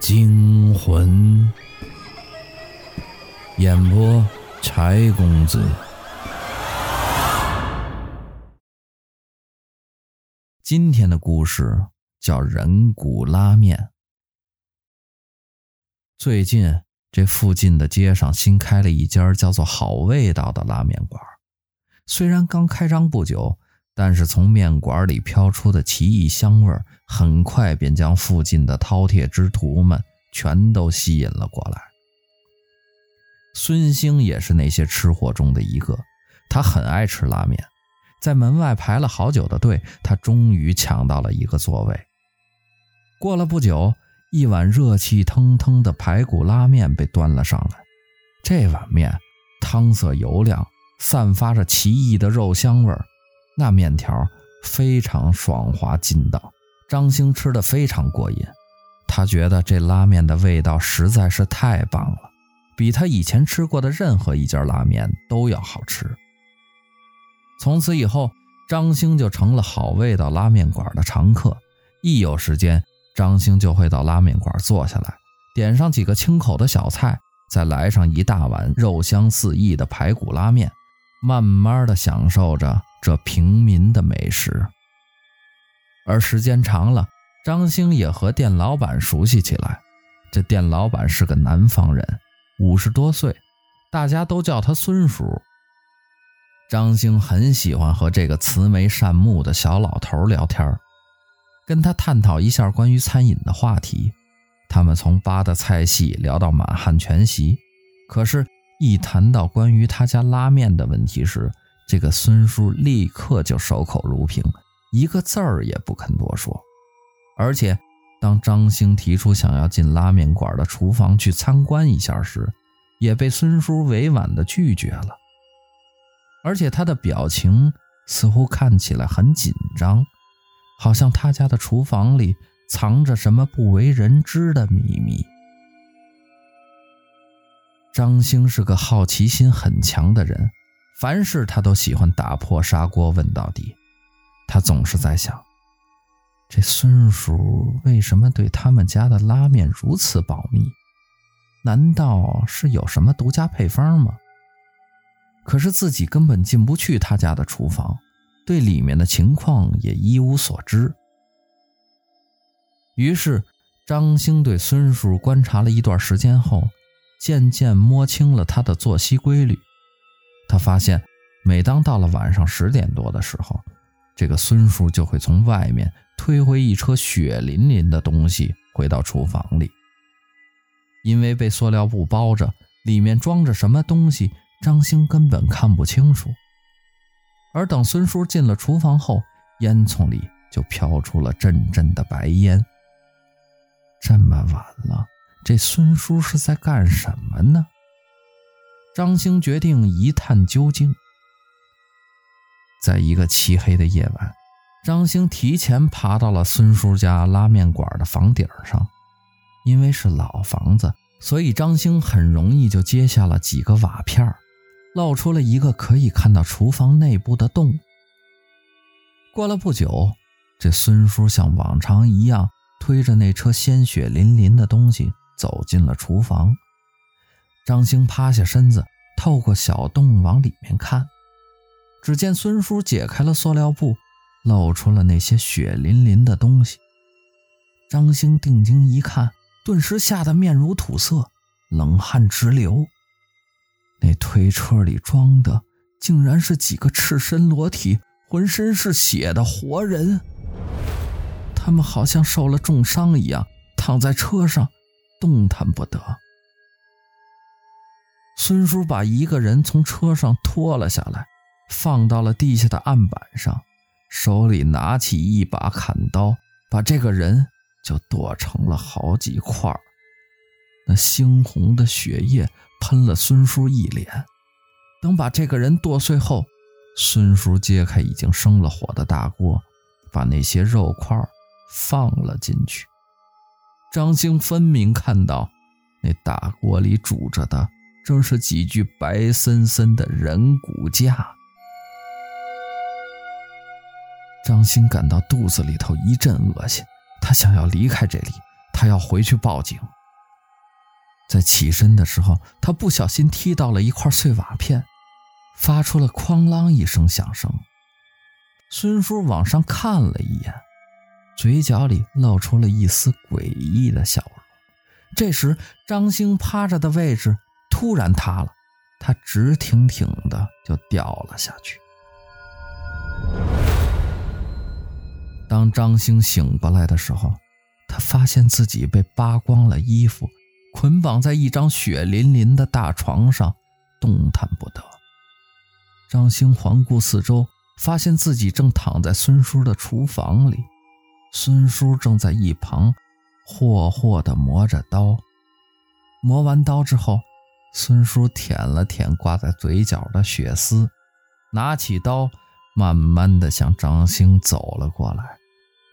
惊魂。演播：柴公子。今天的故事叫人骨拉面。最近这附近的街上新开了一家叫做“好味道”的拉面馆，虽然刚开张不久。但是从面馆里飘出的奇异香味，很快便将附近的饕餮之徒们全都吸引了过来。孙兴也是那些吃货中的一个，他很爱吃拉面，在门外排了好久的队，他终于抢到了一个座位。过了不久，一碗热气腾腾的排骨拉面被端了上来。这碗面汤色油亮，散发着奇异的肉香味儿。那面条非常爽滑筋道，张兴吃得非常过瘾。他觉得这拉面的味道实在是太棒了，比他以前吃过的任何一家拉面都要好吃。从此以后，张兴就成了好味道拉面馆的常客。一有时间，张兴就会到拉面馆坐下来，点上几个清口的小菜，再来上一大碗肉香四溢的排骨拉面，慢慢的享受着。这平民的美食，而时间长了，张兴也和店老板熟悉起来。这店老板是个南方人，五十多岁，大家都叫他孙叔。张兴很喜欢和这个慈眉善目的小老头聊天，跟他探讨一下关于餐饮的话题。他们从八大菜系聊到满汉全席，可是，一谈到关于他家拉面的问题时，这个孙叔立刻就守口如瓶，一个字儿也不肯多说。而且，当张兴提出想要进拉面馆的厨房去参观一下时，也被孙叔委婉地拒绝了。而且他的表情似乎看起来很紧张，好像他家的厨房里藏着什么不为人知的秘密。张兴是个好奇心很强的人。凡事他都喜欢打破砂锅问到底，他总是在想，这孙叔为什么对他们家的拉面如此保密？难道是有什么独家配方吗？可是自己根本进不去他家的厨房，对里面的情况也一无所知。于是张兴对孙叔观察了一段时间后，渐渐摸清了他的作息规律。他发现，每当到了晚上十点多的时候，这个孙叔就会从外面推回一车血淋淋的东西回到厨房里。因为被塑料布包着，里面装着什么东西，张兴根本看不清楚。而等孙叔进了厨房后，烟囱里就飘出了阵阵的白烟。这么晚了，这孙叔是在干什么呢？张兴决定一探究竟。在一个漆黑的夜晚，张兴提前爬到了孙叔家拉面馆的房顶上。因为是老房子，所以张兴很容易就揭下了几个瓦片，露出了一个可以看到厨房内部的洞。过了不久，这孙叔像往常一样推着那车鲜血淋淋的东西走进了厨房。张兴趴下身子，透过小洞往里面看，只见孙叔解开了塑料布，露出了那些血淋淋的东西。张兴定睛一看，顿时吓得面如土色，冷汗直流。那推车里装的竟然是几个赤身裸体、浑身是血的活人，他们好像受了重伤一样，躺在车上，动弹不得。孙叔把一个人从车上拖了下来，放到了地下的案板上，手里拿起一把砍刀，把这个人就剁成了好几块。那猩红的血液喷了孙叔一脸。等把这个人剁碎后，孙叔揭开已经生了火的大锅，把那些肉块放了进去。张兴分明看到，那大锅里煮着的。正是几具白森森的人骨架。张兴感到肚子里头一阵恶心，他想要离开这里，他要回去报警。在起身的时候，他不小心踢到了一块碎瓦片，发出了哐啷一声响声。孙叔往上看了一眼，嘴角里露出了一丝诡异的笑容。这时，张兴趴着的位置突然塌了，他直挺挺的就掉了下去。当张兴醒过来的时候，他发现自己被扒光了衣服，捆绑在一张血淋淋的大床上，动弹不得。张兴环顾四周。发现自己正躺在孙叔的厨房里，孙叔正在一旁霍霍地磨着刀。磨完刀之后，孙叔舔了舔挂在嘴角的血丝，拿起刀，慢慢的向张兴走了过来。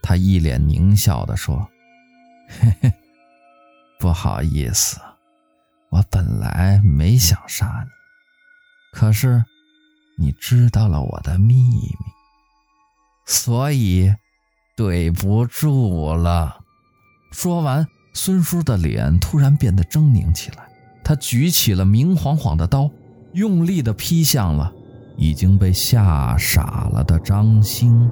他一脸狞笑的说：“嘿嘿，不好意思，我本来没想杀你，可是……”你知道了我的秘密，所以对不住了。说完，孙叔的脸突然变得狰狞起来，他举起了明晃晃的刀，用力地劈向了已经被吓傻了的张星。